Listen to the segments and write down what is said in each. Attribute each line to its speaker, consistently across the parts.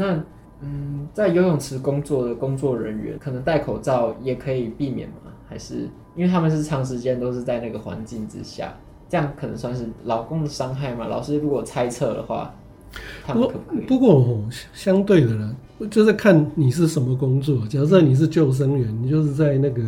Speaker 1: 哦，那嗯，在游泳池工作的工作人员，可能戴口罩也可以避免吗？还是因为他们是长时间都是在那个环境之下，这样可能算是劳工的伤害吗？老师如果猜测的话，他们可不可以？
Speaker 2: 不过，哦相对的呢，就是看你是什么工作。假设你是救生员，你就是在那个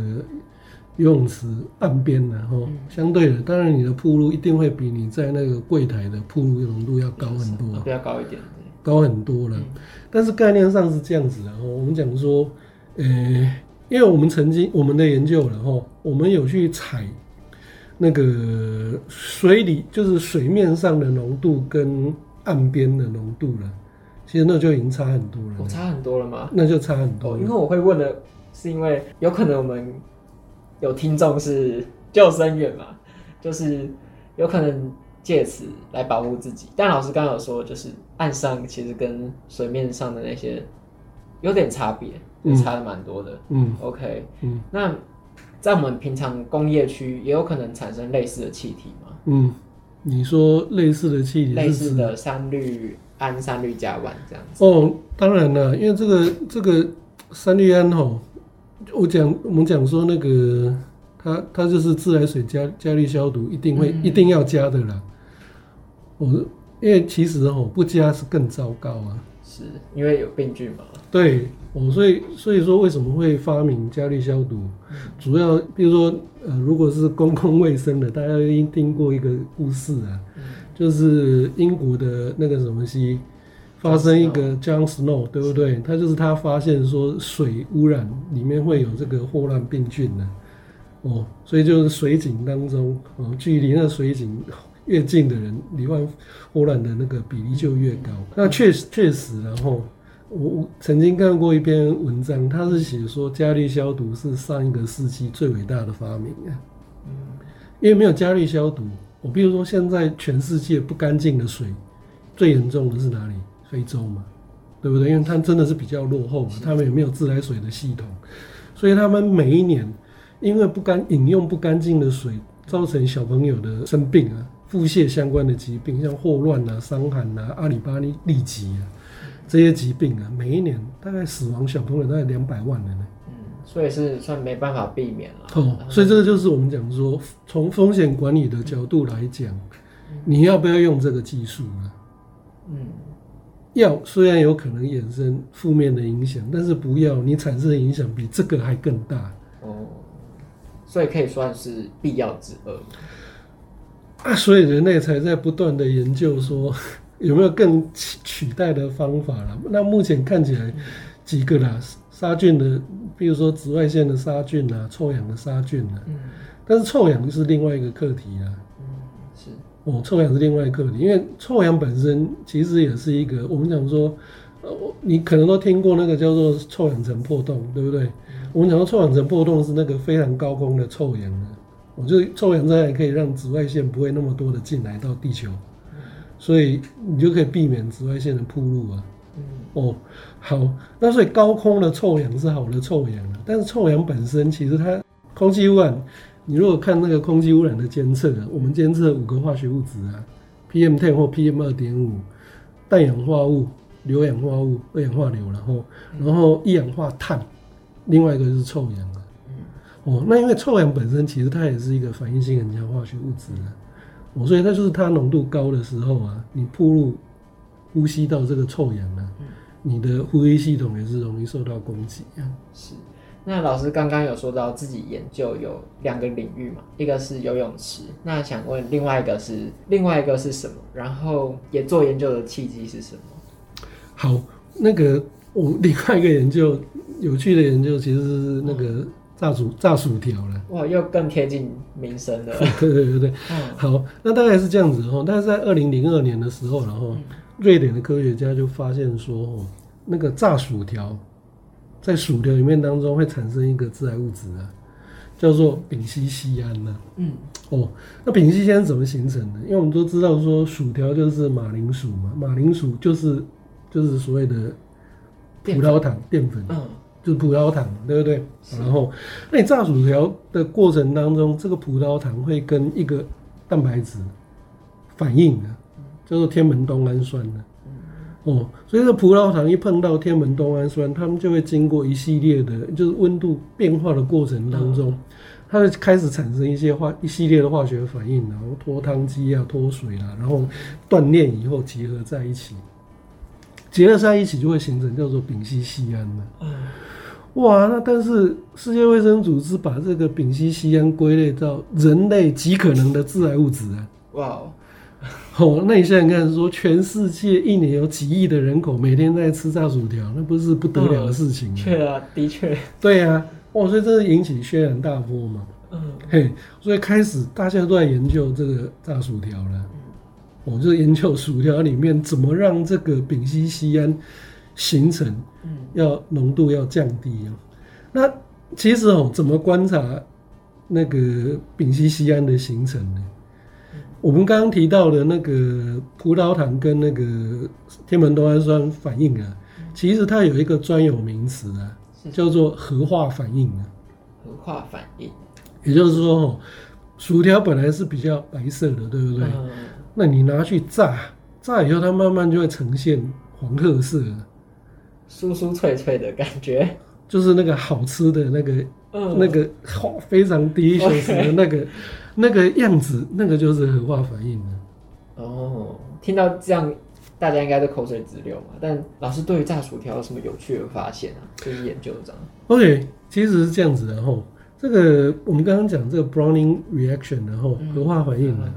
Speaker 2: 游泳池岸边，然后相对的，当然你的铺路一定会比你在那个柜台的铺路浓度要高很多，
Speaker 1: 比较高一点，
Speaker 2: 高很多了。嗯、但是概念上是这样子的，我们讲说，呃、欸，因为我们曾经我们的研究，然后我们有去采那个水里，就是水面上的浓度跟岸边的浓度了，其实那就已经差很多了。
Speaker 1: 哦，差很多了吗？
Speaker 2: 那就差很多。
Speaker 1: 哦，因为我会问的是，因为有可能我们有听众是救生员嘛，就是有可能借此来保护自己。但老师刚刚有说，就是岸上其实跟水面上的那些有点差别，差的蛮多的。嗯，OK，嗯，那在我们平常工业区也有可能产生类似的气体吗？嗯。
Speaker 2: 你说类似的气体，
Speaker 1: 类似的三氯胺、三氯甲烷这样子。
Speaker 2: 哦，当然了，因为这个这个三氯胺吼，我讲我们讲说那个它它就是自来水加加氯消毒，一定会、嗯、一定要加的啦。我因为其实哦不加是更糟糕啊，
Speaker 1: 是因为有病菌嘛？
Speaker 2: 对。哦，所以所以说为什么会发明加氯消毒？嗯、主要比如说，呃，如果是公共卫生的，大家一定听过一个故事啊，嗯、就是英国的那个什么西发生一个 John Snow，对不对？他就是他发现说水污染里面会有这个霍乱病菌的，哦，所以就是水井当中，哦，距离那水井越近的人，罹患霍乱的那个比例就越高。嗯、那确实确实，然后。我我曾经看过一篇文章，他是写说加氯消毒是上一个世纪最伟大的发明啊。嗯，因为没有加氯消毒，我比如说现在全世界不干净的水，最严重的是哪里？非洲嘛，对不对？因为它真的是比较落后嘛，他们也没有自来水的系统，所以他们每一年因为不干饮用不干净的水，造成小朋友的生病啊，腹泻相关的疾病，像霍乱啊、伤寒啊、阿里巴尼痢疾啊。这些疾病啊，每一年大概死亡小朋友大概两百万人呢。
Speaker 1: 嗯，所以是算没办法避免了。
Speaker 2: 哦，所以这个就是我们讲说，从风险管理的角度来讲，嗯、你要不要用这个技术呢？嗯，要，虽然有可能衍生负面的影响，但是不要，你产生的影响比这个还更大。哦，
Speaker 1: 所以可以算是必要之恶。
Speaker 2: 啊，所以人类才在不断的研究说。有没有更取代的方法了？那目前看起来几个啦，杀菌的，比如说紫外线的杀菌啊，臭氧的杀菌啊。嗯。但是臭氧是另外一个课题啊。嗯，是。哦，臭氧是另外一个课题，因为臭氧本身其实也是一个，我们讲说，呃，你可能都听过那个叫做臭氧层破洞，对不对？嗯。我们讲到臭氧层破洞是那个非常高空的臭氧啊，我觉得臭氧这样也可以让紫外线不会那么多的进来到地球。所以你就可以避免紫外线的铺路啊。嗯。哦，好，那所以高空的臭氧是好的臭氧，但是臭氧本身其实它空气污染，你如果看那个空气污染的监测，我们监测五个化学物质啊，PM10 或 PM 二点五，氮氧化物、硫氧化物、二氧化硫，然后然后一氧化碳，另外一个就是臭氧。哦，那因为臭氧本身其实它也是一个反应性很强化学物质啊。所以它就是它浓度高的时候啊，你暴露呼吸到这个臭氧啊，嗯、你的呼吸系统也是容易受到攻击啊。
Speaker 1: 是，那老师刚刚有说到自己研究有两个领域嘛，一个是游泳池，那想问另外一个是另外一个是什么？然后也做研究的契机是什么？
Speaker 2: 好，那个我另外一个研究有趣的研究其实是那个。嗯炸薯炸薯条了，
Speaker 1: 哇，又更贴近民生了。
Speaker 2: 对对对对，嗯、好，那大概是这样子哈。但是在二零零二年的时候，然后瑞典的科学家就发现说，那个炸薯条在薯条里面当中会产生一个致癌物质啊，叫做丙烯酰胺呐。嗯，哦，那丙烯酰胺怎么形成的？因为我们都知道说薯条就是马铃薯嘛，马铃薯就是就是所谓的葡萄糖淀粉。嗯。就是葡萄糖，对不对？然后，那你炸薯条的过程当中，这个葡萄糖会跟一个蛋白质反应的，叫做天门冬氨酸的。哦，所以这葡萄糖一碰到天门冬氨酸，它们就会经过一系列的，就是温度变化的过程当中，嗯、它会开始产生一些化一系列的化学反应，然后脱汤基啊、脱水啦，然后断链以后结合在一起，结合在一起就会形成叫做丙烯酰胺了。嗯，哇，那但是世界卫生组织把这个丙烯酰胺归类到人类极可能的致癌物质啊。哇。哦，那你现在看说，全世界一年有几亿的人口每天在吃炸薯条，那不是不得了的事情吗？
Speaker 1: 确、嗯、啊，的确。
Speaker 2: 对啊，哇，所以这是引起轩然大波嘛。嗯，嘿，所以开始大家都在研究这个炸薯条了。我、嗯、就研究薯条里面怎么让这个丙烯酰胺形成，嗯，要浓度要降低啊。那其实哦，怎么观察那个丙烯酰胺的形成呢？我们刚刚提到的那个葡萄糖跟那个天门冬氨酸反应啊，其实它有一个专有名词啊，叫做核化反应啊。
Speaker 1: 核化反应，
Speaker 2: 也就是说，哦薯条本来是比较白色的，对不对？嗯、那你拿去炸，炸以后它慢慢就会呈现黄褐色，
Speaker 1: 酥酥脆脆的感觉，
Speaker 2: 就是那个好吃的那个，嗯、那个好非常 delicious 的那个。那个样子，那个就是核化反应的。
Speaker 1: 哦，听到这样，大家应该都口水直流嘛。但老师对于炸薯条有什么有趣的发现啊？就是研究这样。
Speaker 2: OK，其实是这样子的吼。这个我们刚刚讲这个 Browning reaction 然后核化反应呢，嗯、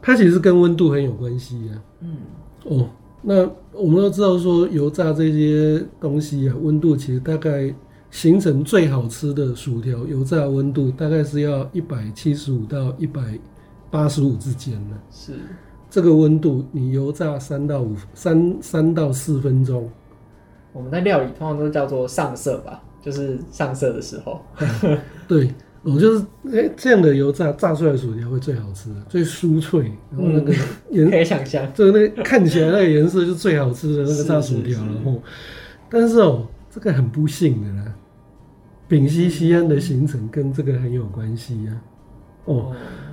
Speaker 2: 它其实跟温度很有关系啊。嗯。哦，那我们都知道说油炸这些东西啊，温度其实大概。形成最好吃的薯条，油炸温度大概是要一百七十五到一百八十五之间呢。是这个温度，你油炸三到五三三到四分钟。
Speaker 1: 我们在料理通常都叫做上色吧，就是上色的时候。
Speaker 2: 对，我就是哎这样的油炸炸出来的薯条会最好吃，最酥脆，然后那个颜
Speaker 1: 可以想象，
Speaker 2: 就是那看起来那个颜色就是最好吃的那个炸薯条。然后，但是哦，这个很不幸的啦。丙烯酰胺的形成跟这个很有关系啊。哦，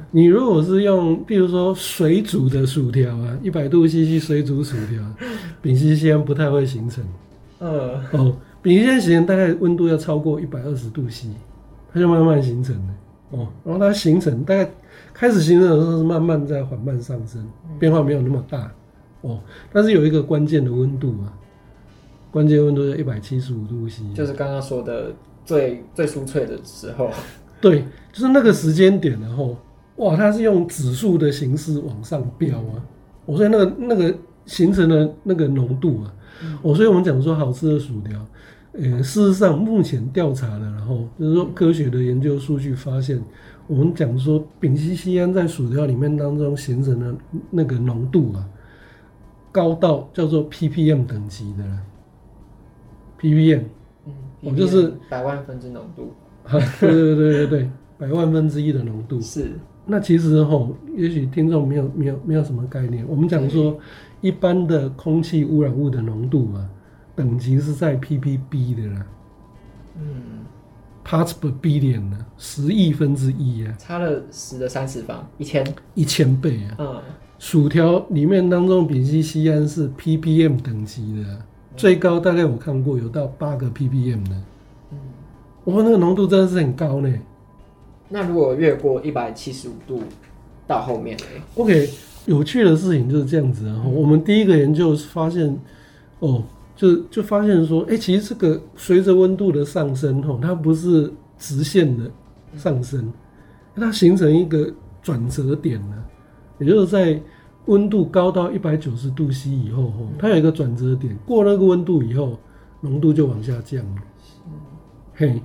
Speaker 2: 你如果是用，比如说水煮的薯条啊，一百度 CC 水煮薯条，丙烯酰胺不太会形成。呃，哦，丙烯酰胺形成大概温度要超过一百二十度 C，它就慢慢形成的。哦，然后它形成大概开始形成的时候是慢慢在缓慢上升，变化没有那么大。哦，但是有一个关键的温度啊，关键温度在一百七十五度 C，
Speaker 1: 就是刚刚说的。最最酥脆的时候，
Speaker 2: 对，就是那个时间点，然后哇，它是用指数的形式往上飙啊，我说那个那个形成的那个浓度啊，我所以我们讲说好吃的薯条，呃，事实上目前调查的，然后就是说科学的研究数据发现，我们讲说丙烯酰胺在薯条里面当中形成的那个浓度啊，高到叫做 ppm 等级的了，ppm 嗯。我就是
Speaker 1: 百万分之浓度，
Speaker 2: 对对对对对，百万分之一的浓度
Speaker 1: 是。
Speaker 2: 那其实吼，也许听众没有没有没有什么概念。我们讲说，一般的空气污染物的浓度啊，等级是在 ppb 的啦。嗯，parts per billion 呢，十亿分之一啊，
Speaker 1: 差了十的三次方，一千
Speaker 2: 一千倍啊。嗯，薯条里面当中丙烯酰胺是 ppm 等级的。最高大概我看过有到八个 ppm 的，嗯，我们那个浓度真的是很高呢。
Speaker 1: 那如果越过一百七十五度到后面呢
Speaker 2: ？OK，有趣的事情就是这样子啊。我们第一个研究发现，哦，就就发现说，哎，其实这个随着温度的上升，吼，它不是直线的上升，它形成一个转折点呢，也就是在。温度高到一百九十度 C 以后，吼，它有一个转折点，过那个温度以后，浓度就往下降了。嘿，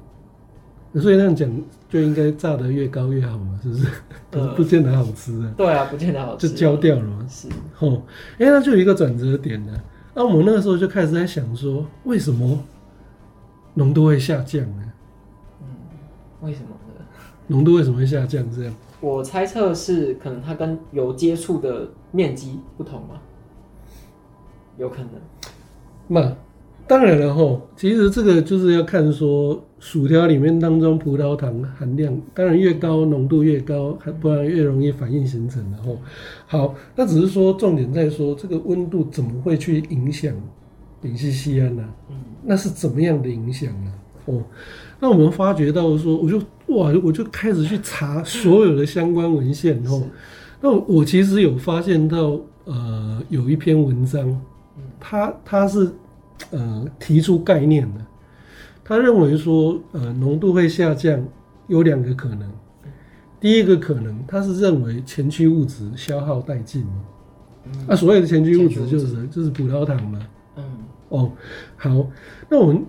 Speaker 2: 所以那样讲，就应该炸得越高越好嘛，是不是？呃、不见得好吃啊。
Speaker 1: 对啊，不见得好吃，
Speaker 2: 就焦掉了嘛。是，吼，哎，那就有一个转折点呢。那我们那个时候就开始在想说，为什么浓度会下降呢？
Speaker 1: 嗯，为什么呢？
Speaker 2: 浓度为什么会下降？这样？
Speaker 1: 我猜测是可能它跟油接触的面积不同嘛？有可能。
Speaker 2: 那当然了吼，其实这个就是要看说薯条里面当中葡萄糖含量，当然越高浓度越高，还不然越容易反应形成。然后，好，那只是说重点在说这个温度怎么会去影响丙烯酰胺呢？嗯，那是怎么样的影响呢？哦，那我们发觉到说，我就哇，我就开始去查所有的相关文献。哦，那我其实有发现到，呃，有一篇文章，它它是呃提出概念的。他认为说，呃，浓度会下降有两个可能。第一个可能，他是认为前驱物质消耗殆尽。嗯、啊，所谓的前驱物质就是就是葡萄糖嘛。嗯。哦，好，那我们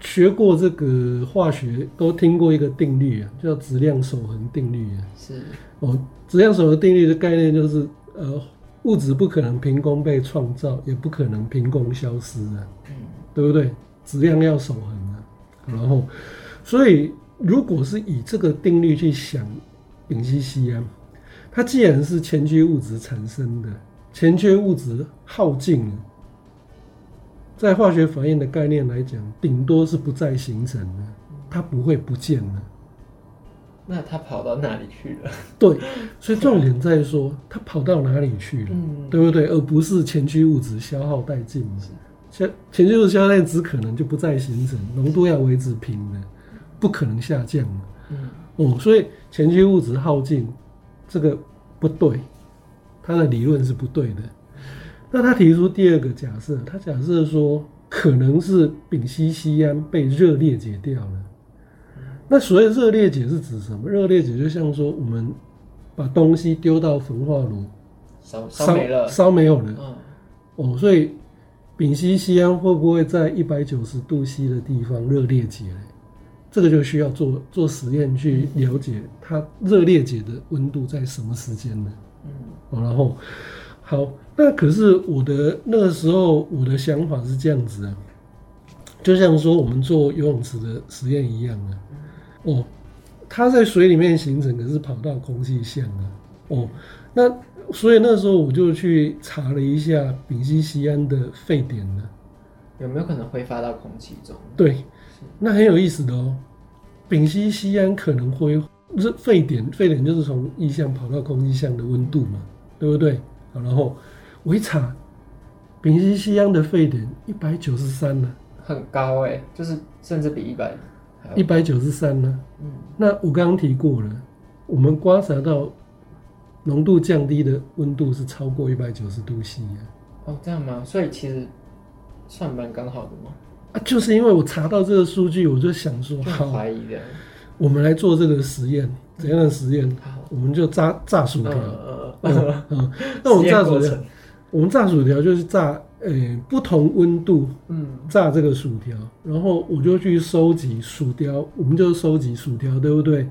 Speaker 2: 学过这个化学，都听过一个定律啊，叫质量守恒定律啊。是。哦，质量守恒定律的概念就是，呃，物质不可能凭空被创造，也不可能凭空消失啊。嗯。对不对？质量要守恒。然后，所以如果是以这个定律去想，丙烯酰胺，它既然是前驱物质产生的，前驱物质耗尽了，在化学反应的概念来讲，顶多是不再形成的，它不会不见了。
Speaker 1: 那它跑到哪里去了？
Speaker 2: 对，所以重点在说它跑到哪里去了，嗯、对不对？而不是前驱物质消耗殆尽。前前驱物质消耗只可能就不再形成，浓度要维持平的，不可能下降。嗯，哦，所以前驱物质耗尽，这个不对，他的理论是不对的。那他提出第二个假设，他假设说可能是丙烯酰胺被热裂解掉了。那所谓热裂解是指什么？热裂解就像说我们把东西丢到焚化炉，
Speaker 1: 烧烧没了，
Speaker 2: 烧没有了。嗯，哦，所以。丙烯酰胺会不会在一百九十度 C 的地方热裂解？这个就需要做做实验去了解它热裂解的温度在什么时间呢？嗯，然后好，那可是我的那个时候我的想法是这样子啊，就像说我们做游泳池的实验一样啊，哦，它在水里面形成，可是跑到空气下啊，哦，那。所以那时候我就去查了一下丙烯酰胺的沸点呢，
Speaker 1: 有没有可能挥发到空气中？
Speaker 2: 对，那很有意思的哦。丙烯酰胺可能挥是沸点，沸点就是从液相跑到空气相的温度嘛，对不对？好，然后我一查，丙烯酰胺的沸点一百九十三呢，
Speaker 1: 很高哎，就是甚至比一百
Speaker 2: 一百九十三呢。嗯，那我刚刚提过了，我们观察到。浓度降低的温度是超过一百九十度 C
Speaker 1: 哦，这样吗？所以其实算蛮刚好的吗？
Speaker 2: 啊，就是因为我查到这个数据，我就想说，好怀疑的。我们来做这个实验，怎样的实验？好，我们就炸炸薯条。嗯，那我们炸薯条，我们炸薯条就是炸，呃，不同温度，嗯，炸这个薯条，然后我就去收集薯条，我们就收集薯条，对不对？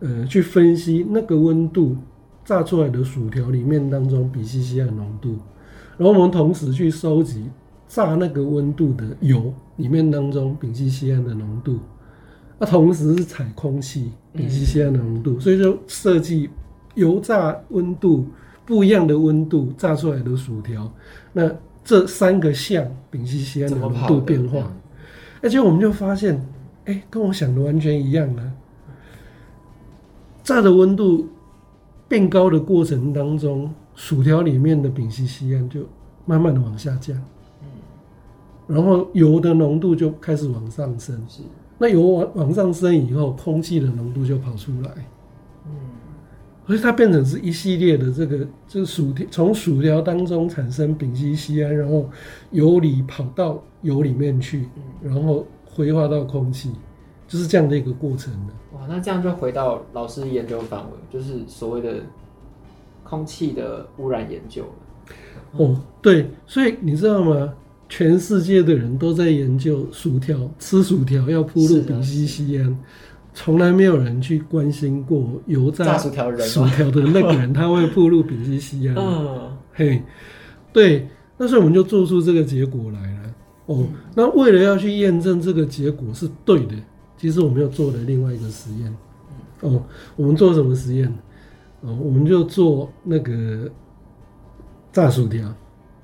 Speaker 2: 呃，去分析那个温度。炸出来的薯条里面当中丙烯酰胺浓度，然后我们同时去收集炸那个温度的油里面当中丙烯酰胺的浓度，那同时是采空气丙烯酰胺的浓度，所以就设计油炸温度不一样的温度炸出来的薯条，那这三个项丙烯酰胺的浓度变化，而且我们就发现，哎、欸，跟我想的完全一样啊，炸的温度。变高的过程当中，薯条里面的丙烯酰胺就慢慢的往下降，嗯然后油的浓度就开始往上升。是，那油往往上升以后，空气的浓度就跑出来。嗯，所以它变成是一系列的这个，就是薯条从薯条当中产生丙烯酰胺，然后油里跑到油里面去，然后挥发到空气。就是这样的一个过程的。
Speaker 1: 哇，那这样就回到老师研究范围，就是所谓的空气的污染研究了。
Speaker 2: 哦，对，所以你知道吗？全世界的人都在研究薯条，吃薯条要铺入丙烯酰胺，从来没有人去关心过油炸薯条人薯条的那个人他会铺入丙烯酰胺。嗯，嘿，对，那所以我们就做出这个结果来了。哦，嗯、那为了要去验证这个结果是对的。其实我们又做了另外一个实验，哦，我们做什么实验？哦，我们就做那个炸薯条。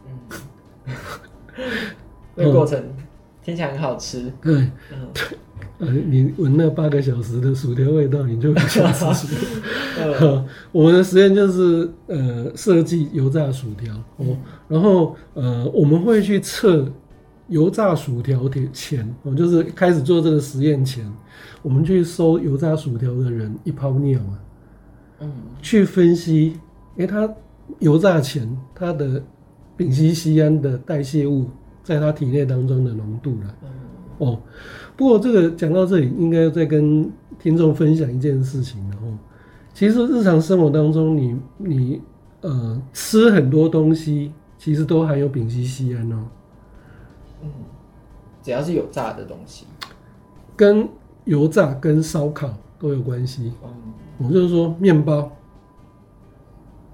Speaker 1: 嗯，那过程听起来很好吃。
Speaker 2: 对，
Speaker 1: 嗯，
Speaker 2: 呃，你闻那八个小时的薯条味道，你就不想吃薯条。
Speaker 1: 嗯
Speaker 2: 我们的实验就是呃设计油炸薯条哦，然后呃我们会去测油炸薯条的前哦，就是开始做这个实验前，我们去收油炸薯条的人一泡尿啊，
Speaker 1: 嗯，
Speaker 2: 去分析，诶，他油炸前他的丙烯酰胺的代谢物在他体内当中的浓度了。哦，不过这个讲到这里，应该再跟听众分享一件事情，然后其实日常生活当中你，你你呃吃很多东西，其实都含有丙烯酰胺哦。
Speaker 1: 嗯，只要是有炸的东西，
Speaker 2: 跟油炸跟烧烤都有关系。
Speaker 1: 嗯，
Speaker 2: 我就是说面包，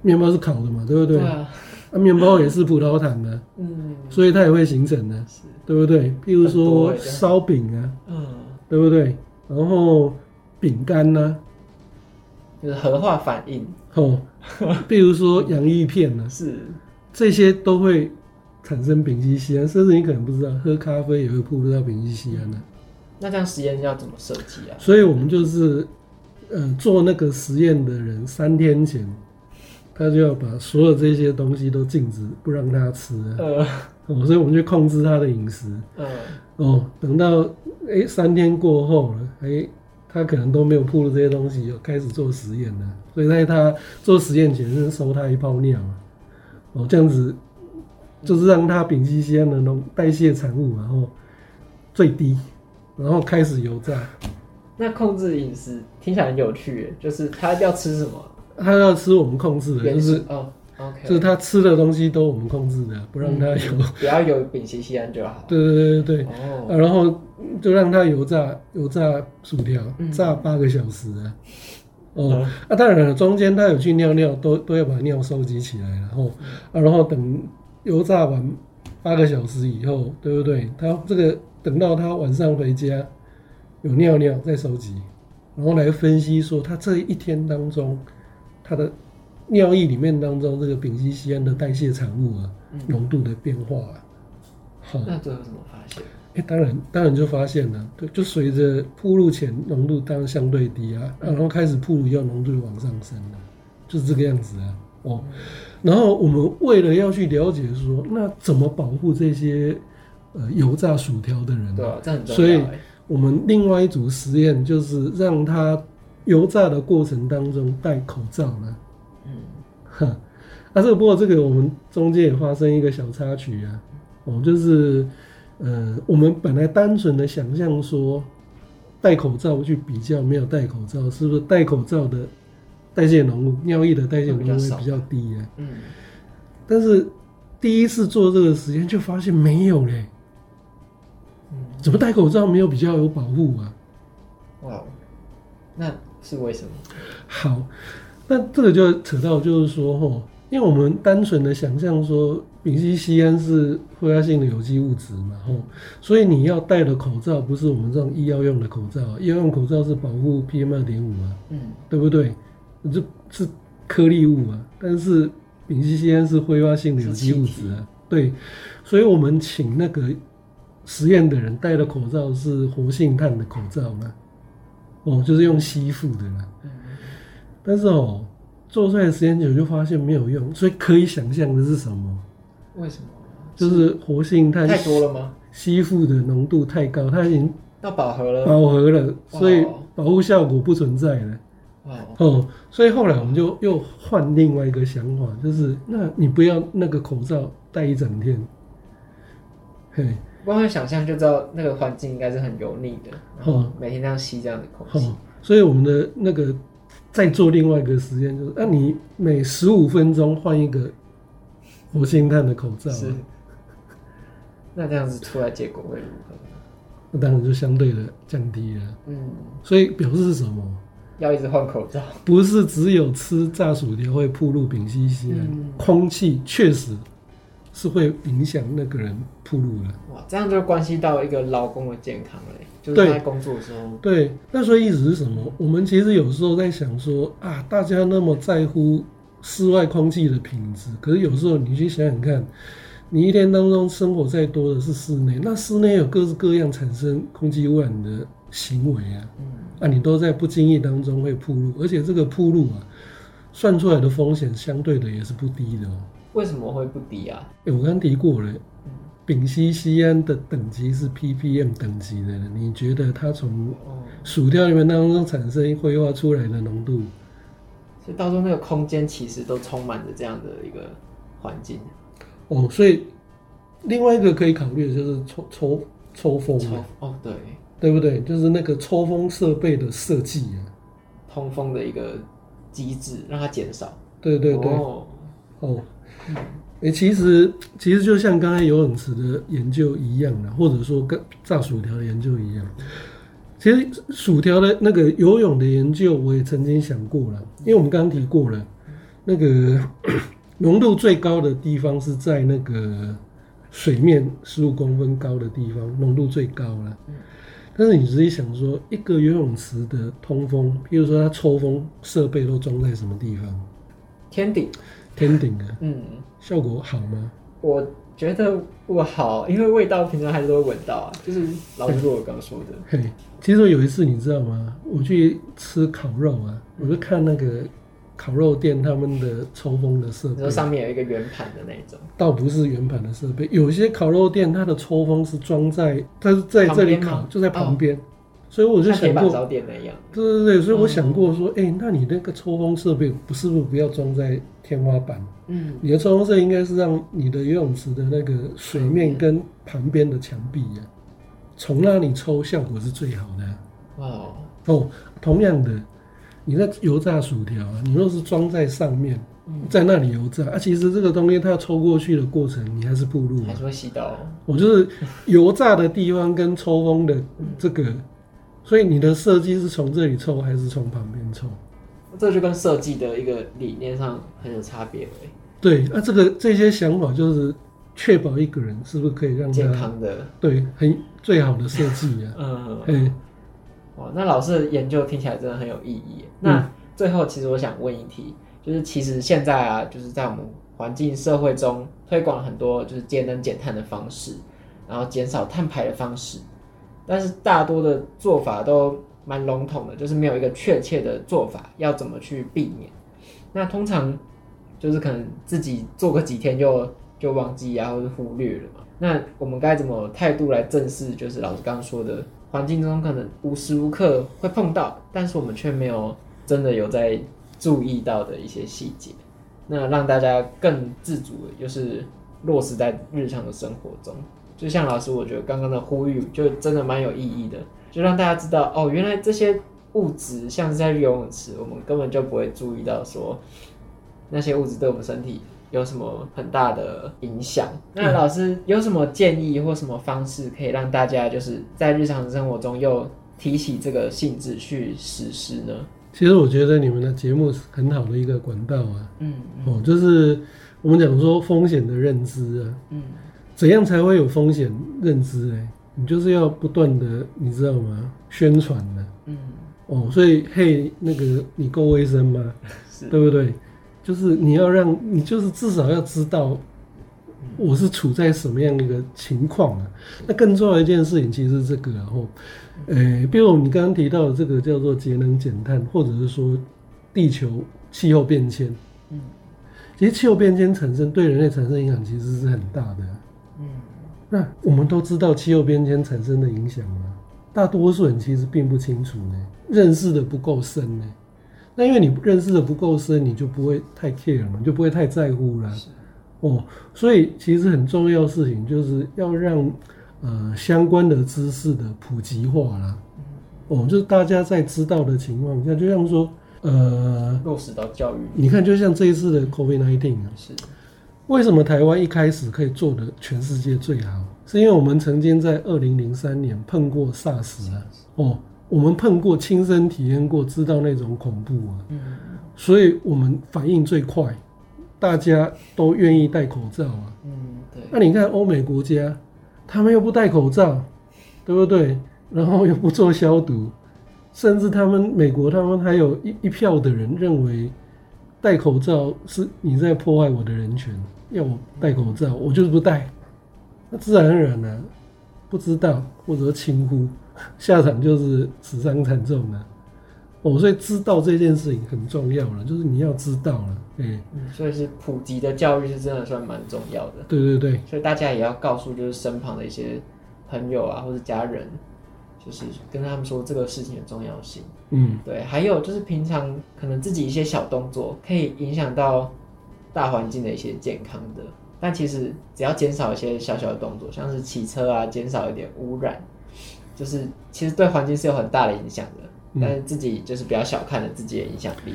Speaker 2: 面包是烤的嘛，对不对？
Speaker 1: 对啊，
Speaker 2: 啊，面包也是葡萄糖的，
Speaker 1: 嗯，
Speaker 2: 所以它也会形成的，对不对？譬如
Speaker 1: 说
Speaker 2: 烧饼啊，
Speaker 1: 嗯，
Speaker 2: 对不对？然后饼干呢，
Speaker 1: 就是核化反应，
Speaker 2: 哦，譬如说洋芋片呢，
Speaker 1: 是，
Speaker 2: 这些都会产生丙烯酰胺，甚至你可能不知道，喝咖啡也会暴露到丙烯酰胺的。
Speaker 1: 那这样实验要怎么设计啊？
Speaker 2: 所以我们就是，呃，做那个实验的人三天前，他就要把所有这些东西都禁止，不让他吃啊。
Speaker 1: 呃，
Speaker 2: 哦，所以我们就控制他的饮食。
Speaker 1: 嗯，
Speaker 2: 哦，等到哎、欸、三天过后了，哎、欸，他可能都没有暴露这些东西，就开始做实验了。所以在他做实验前是收他一泡尿啊。哦，这样子就是让它丙烯酰胺的那种代谢产物，然后最低，然后开始油炸。
Speaker 1: 那控制饮食听起来很有趣耶，就是他要吃什么？
Speaker 2: 他要吃我们控制的，就是
Speaker 1: 哦，OK，
Speaker 2: 就是他吃的东西都我们控制的，不让他有，
Speaker 1: 嗯、不要有丙烯酰胺就好。
Speaker 2: 对对对对对，
Speaker 1: 哦
Speaker 2: 啊，然后就让他油炸油炸薯条，
Speaker 1: 嗯
Speaker 2: 炸八个小时啊。哦，
Speaker 1: 嗯
Speaker 2: 啊，当然了，中间他有去尿尿，都都要把尿收集起来，然后啊，然后等油炸完八个小时以后，对不对？他这个等到他晚上回家有尿尿再收集，然后来分析说他这一天当中他的尿液里面当中这个丙烯酰胺的代谢产物啊浓、嗯、度的变化啊。好，
Speaker 1: 那最后怎么发现？
Speaker 2: 哎、欸，当然，当然就发现了，对，就随着铺路前浓度当然相对低啊，然后开始铺路以后浓度就往上升了，就是这个样子啊。哦，然后我们为了要去了解说，那怎么保护这些呃油炸薯条的人？
Speaker 1: 对啊，这很重要。
Speaker 2: 所以我们另外一组实验就是让他油炸的过程当中戴口罩呢。嗯，哈，啊，这个不过这个我们中间也发生一个小插曲啊，哦，就是。呃，我们本来单纯的想象说，戴口罩去比较没有戴口罩，是不是戴口罩的代谢浓度、尿液的代谢浓度会比较低啊？嗯。但是第一次做这个实验就发现没有嘞。嗯。怎么戴口罩没有比较有保护啊？
Speaker 1: 哇，那是为什么？
Speaker 2: 好，那这个就扯到就是说，吼，因为我们单纯的想象说。丙烯酰胺是挥发性的有机物质嘛，吼，所以你要戴的口罩不是我们这种医药用的口罩，医药用口罩是保护 PM 二点五啊，嗯，对不对？这是颗粒物啊，但是丙烯酰胺是挥发性的有机物质啊，对，所以我们请那个实验的人戴的口罩是活性炭的口罩嘛，哦，就是用吸附的啦，嗯，但是哦，做出来的实验结果就发现没有用，所以可以想象的是什么？
Speaker 1: 为什么？
Speaker 2: 就是活性炭
Speaker 1: 太多了吗？
Speaker 2: 吸附的浓度太高，它已经
Speaker 1: 要饱和了，
Speaker 2: 饱和了，所以保护效果不存在了。哦，所以后来我们就又换另外一个想法，就是那你不要那个口罩戴一整天。嘿，光
Speaker 1: 是想象就知道那个环境应该是很油腻的。哦，每天这样吸这样的空气。
Speaker 2: 所以我们的那个再做另外一个实验，就是那你每十五分钟换一个。活性炭的口罩是，
Speaker 1: 那这样子出来结果会如何？
Speaker 2: 那当然就相对的降低了。嗯，所以表示是什么？
Speaker 1: 要一直换口罩？
Speaker 2: 不是只有吃炸薯条会暴露丙烯酰胺，嗯、空气确实是会影响那个人暴露的。
Speaker 1: 哇，这样就关系到一个劳工的健康嘞，就是在工作的时候。
Speaker 2: 对，对，那所以意思是什么？我们其实有时候在想说啊，大家那么在乎。室外空气的品质，可是有时候你去想想看，你一天当中生活再多的是室内，那室内有各式各样产生空气污染的行为啊，嗯，啊，你都在不经意当中会铺路，而且这个铺路啊，算出来的风险相对的也是不低的哦。
Speaker 1: 为什么会不低啊？
Speaker 2: 哎、欸，我刚刚提过了，丙烯酰胺的等级是 ppm 等级的，你觉得它从薯条里面当中产生挥发出来的浓度？
Speaker 1: 所以到时候那个空间其实都充满着这样的一个环境。
Speaker 2: 哦，所以另外一个可以考虑的就是抽抽抽风抽
Speaker 1: 哦，对，
Speaker 2: 对不对？就是那个抽风设备的设计啊，
Speaker 1: 通风的一个机制让它减少。
Speaker 2: 对对对，哦，哦，哎、欸，其实其实就像刚才游泳池的研究一样的，或者说跟炸薯条的研究一样。其实薯条的那个游泳的研究，我也曾经想过了，因为我们刚刚提过了那个。浓度最高的地方是在那个水面十五公分高的地方，浓度最高了。但是你自己想说，一个游泳池的通风，譬如说它抽风设备都装在什么地方？
Speaker 1: 天顶。
Speaker 2: 天顶啊。
Speaker 1: 嗯。
Speaker 2: 效果好吗？
Speaker 1: 我觉得不好，因为味道平常还是会闻到啊。就是老实说，我刚说的。
Speaker 2: 嘿，其实有一次你知道吗？我去吃烤肉啊，我就看那个。烤肉店他们的抽风的设备，
Speaker 1: 上面有一个圆盘的那种，
Speaker 2: 倒不是圆盘的设备。有些烤肉店它的抽风是装在，它是在这里烤，就在旁边。哦、所以我就想过，
Speaker 1: 早点那样。
Speaker 2: 对对对，所以我想过说，哎、嗯欸，那你那个抽风设备不是不是不要装在天花板？嗯，你的抽风设应该是让你的游泳池的那个水面跟旁边的墙壁呀，从那里抽效果是最好的。哦哦，同样的。你在油炸薯条啊，你若是装在上面，在那里油炸啊，其实这个东西它要抽过去的过程，你还是暴露，
Speaker 1: 还是会吸到。
Speaker 2: 我就是油炸的地方跟抽风的这个，所以你的设计是从这里抽还是从旁边抽？
Speaker 1: 这就跟设计的一个理念上很有差别。
Speaker 2: 对，那、啊、这个这些想法就是确保一个人是不是可以让他
Speaker 1: 健康的，
Speaker 2: 对，很最好的设计啊。嗯，嗯。
Speaker 1: 哦，那老师的研究听起来真的很有意义。那最后，其实我想问一题，就是其实现在啊，就是在我们环境社会中推广很多就是节能减碳的方式，然后减少碳排的方式，但是大多的做法都蛮笼统的，就是没有一个确切的做法要怎么去避免。那通常就是可能自己做个几天就就忘记啊，或者忽略了嘛。那我们该怎么态度来正视？就是老师刚刚说的。环境中可能无时无刻会碰到，但是我们却没有真的有在注意到的一些细节，那让大家更自主的，就是落实在日常的生活中。就像老师，我觉得刚刚的呼吁就真的蛮有意义的，就让大家知道哦，原来这些物质像是在游泳池，我们根本就不会注意到说那些物质对我们身体。有什么很大的影响？那老师有什么建议或什么方式可以让大家就是在日常生活中又提起这个性质去实施呢？
Speaker 2: 其实我觉得你们的节目是很好的一个管道啊。嗯，嗯，哦，就是我们讲说风险的认知啊。嗯，怎样才会有风险认知？哎，你就是要不断的，你知道吗？宣传的。嗯，哦，所以嘿，那个你够卫生吗？是，对不对？就是你要让你就是至少要知道我是处在什么样的一个情况啊。那更重要一件事情其实是这个，然后，呃，比如你刚刚提到的这个叫做节能减碳，或者是说地球气候变迁。嗯，其实气候变迁产生对人类产生影响其实是很大的。嗯，那我们都知道气候变迁产生的影响吗？大多数人其实并不清楚呢，认识的不够深呢。那因为你认识的不够深，你就不会太 care 你，就不会太在乎了。哦，所以其实很重要的事情就是要让呃相关的知识的普及化啦。哦，就是大家在知道的情况下，就像说呃
Speaker 1: 落实到教育。
Speaker 2: 你看，就像这一次的 COVID-19 啊，是为什么台湾一开始可以做的全世界最好？是因为我们曾经在二零零三年碰过 SARS 啊。哦。我们碰过，亲身体验过，知道那种恐怖啊，嗯，所以我们反应最快，大家都愿意戴口罩啊，嗯，对。那你看欧美国家，他们又不戴口罩，对不对？然后又不做消毒，甚至他们美国他们还有一一票的人认为戴口罩是你在破坏我的人权，要我戴口罩，我就是不戴，那自然而然呢、啊，不知道或者轻忽，下场就是死伤惨重了。哦，所以知道这件事情很重要了，就是你要知道了，哎，
Speaker 1: 嗯，所以是普及的教育是真的算蛮重要的。
Speaker 2: 对对对，
Speaker 1: 所以大家也要告诉就是身旁的一些朋友啊或者家人，就是跟他们说这个事情的重要性。
Speaker 2: 嗯，
Speaker 1: 对，还有就是平常可能自己一些小动作可以影响到大环境的一些健康的，但其实只要减少一些小小的动作，像是骑车啊，减少一点污染，就是其实对环境是有很大的影响的。但是自己就是比较小看了自己的影响力。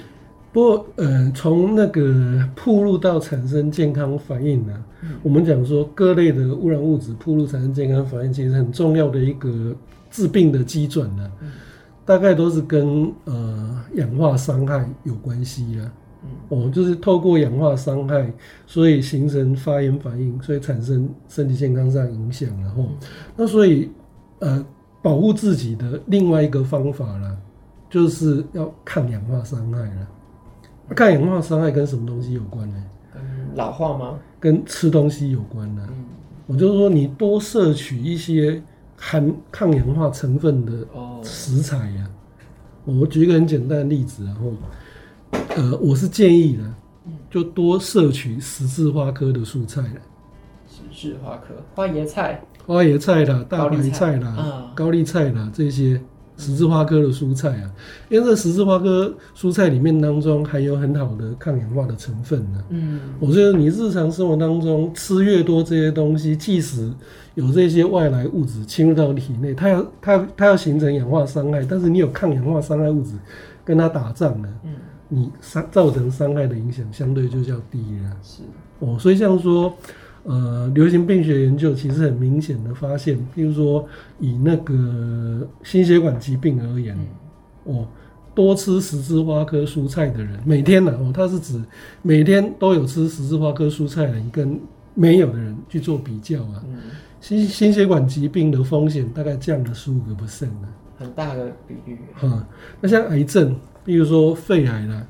Speaker 2: 不过，呃，从那个暴露到产生健康反应呢，嗯、我们讲说各类的污染物质暴露产生健康反应，其实很重要的一个治病的基准呢，嗯、大概都是跟呃氧化伤害有关系啊。嗯、哦，就是透过氧化伤害，所以形成发炎反应，所以产生身体健康上影响，然后，嗯、那所以呃保护自己的另外一个方法啦。就是要抗氧化伤害了。抗氧化伤害跟什么东西有关呢？
Speaker 1: 跟老化吗？
Speaker 2: 跟吃东西有关呢。嗯，我就是说，你多摄取一些含抗氧化成分的食材呀。我举一个很简单的例子，然后，呃，我是建议的，就多摄取十字花科的蔬菜。
Speaker 1: 十字花科，花椰菜、
Speaker 2: 花椰菜啦，大白菜啦，高丽菜啦，这些。十字花科的蔬菜啊，因为这十字花科蔬菜里面当中含有很好的抗氧化的成分呢。嗯，我觉得你日常生活当中吃越多这些东西，即使有这些外来物质侵入到体内，它要它它要形成氧化伤害，但是你有抗氧化伤害物质跟它打仗呢，嗯，你伤造成伤害的影响相对就较低了。是哦，所以像说。呃，流行病学研究其实很明显的发现，比如说以那个心血管疾病而言，哦，多吃十字花科蔬菜的人，每天呢，哦，它是指每天都有吃十字花科蔬菜的人跟没有的人去做比较啊，心心血管疾病的风险大概降了十五个 percent 呢，
Speaker 1: 很大的比率。
Speaker 2: 哈，那像癌症，比如说肺癌啦。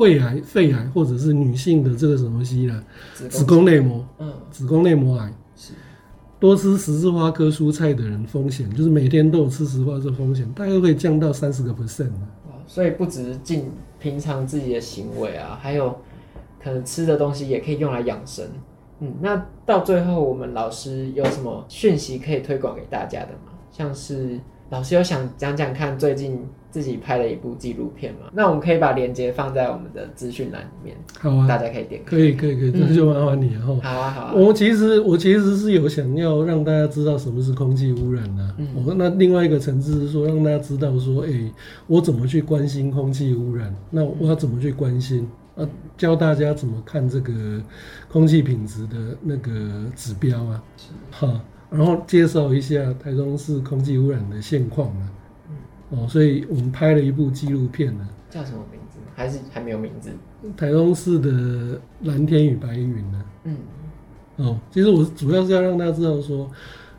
Speaker 2: 胃癌、肺癌，或者是女性的这个什么西啦，子宫内膜，嗯，子宫内膜癌，是多吃十字花科蔬菜的人风险，就是每天都有吃十字花科风险，大概会降到三十个 percent。
Speaker 1: 所以不只是尽平常自己的行为啊，还有可能吃的东西也可以用来养生。嗯，那到最后我们老师有什么讯息可以推广给大家的吗？像是。老师有想讲讲看，最近自己拍了一部纪录片嘛？那我们可以把链接放在我们的资讯栏里面，好啊，大家可以点。
Speaker 2: 可以，可以，可以，这就麻烦你了哈。
Speaker 1: 好啊，好啊。
Speaker 2: 我其实，我其实是有想要让大家知道什么是空气污染的。我、嗯、那另外一个层次是说，让大家知道说，哎、欸，我怎么去关心空气污染？那我要怎么去关心？啊，教大家怎么看这个空气品质的那个指标啊？好。然后介绍一下台中市空气污染的现况嘛，嗯、哦，所以我们拍了一部纪录片呢，
Speaker 1: 叫什么名字？还是还没有名字？
Speaker 2: 台中市的蓝天与白云呢？嗯，哦，其实我主要是要让大家知道说，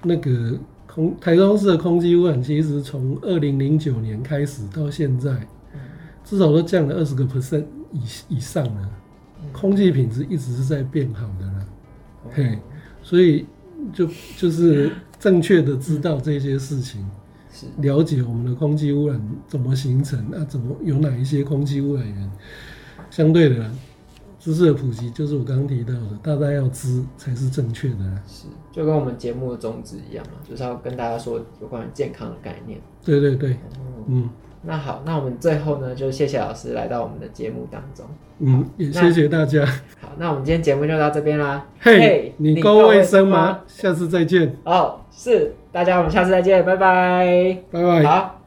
Speaker 2: 那个空台中市的空气污染，其实从二零零九年开始到现在，嗯、至少都降了二十个 percent 以以上了，嗯、空气品质一直是在变好的啦，嗯、嘿，所以。就就是正确的知道这些事情，是了解我们的空气污染怎么形成，那、啊、怎么有哪一些空气污染源？相对的知识的普及，就是我刚刚提到的，大家要知才是正确的。
Speaker 1: 是，就跟我们节目的宗旨一样嘛，就是要跟大家说有关于健康的概念。
Speaker 2: 对对对，嗯。
Speaker 1: 那好，那我们最后呢，就谢谢老师来到我们的节目当中。
Speaker 2: 嗯，也谢谢大家。
Speaker 1: 好，那我们今天节目就到这边啦。
Speaker 2: 嘿，hey, 你够卫生吗？下次再见。
Speaker 1: 哦，是，大家我们下次再见，拜拜。
Speaker 2: 拜拜。
Speaker 1: 好。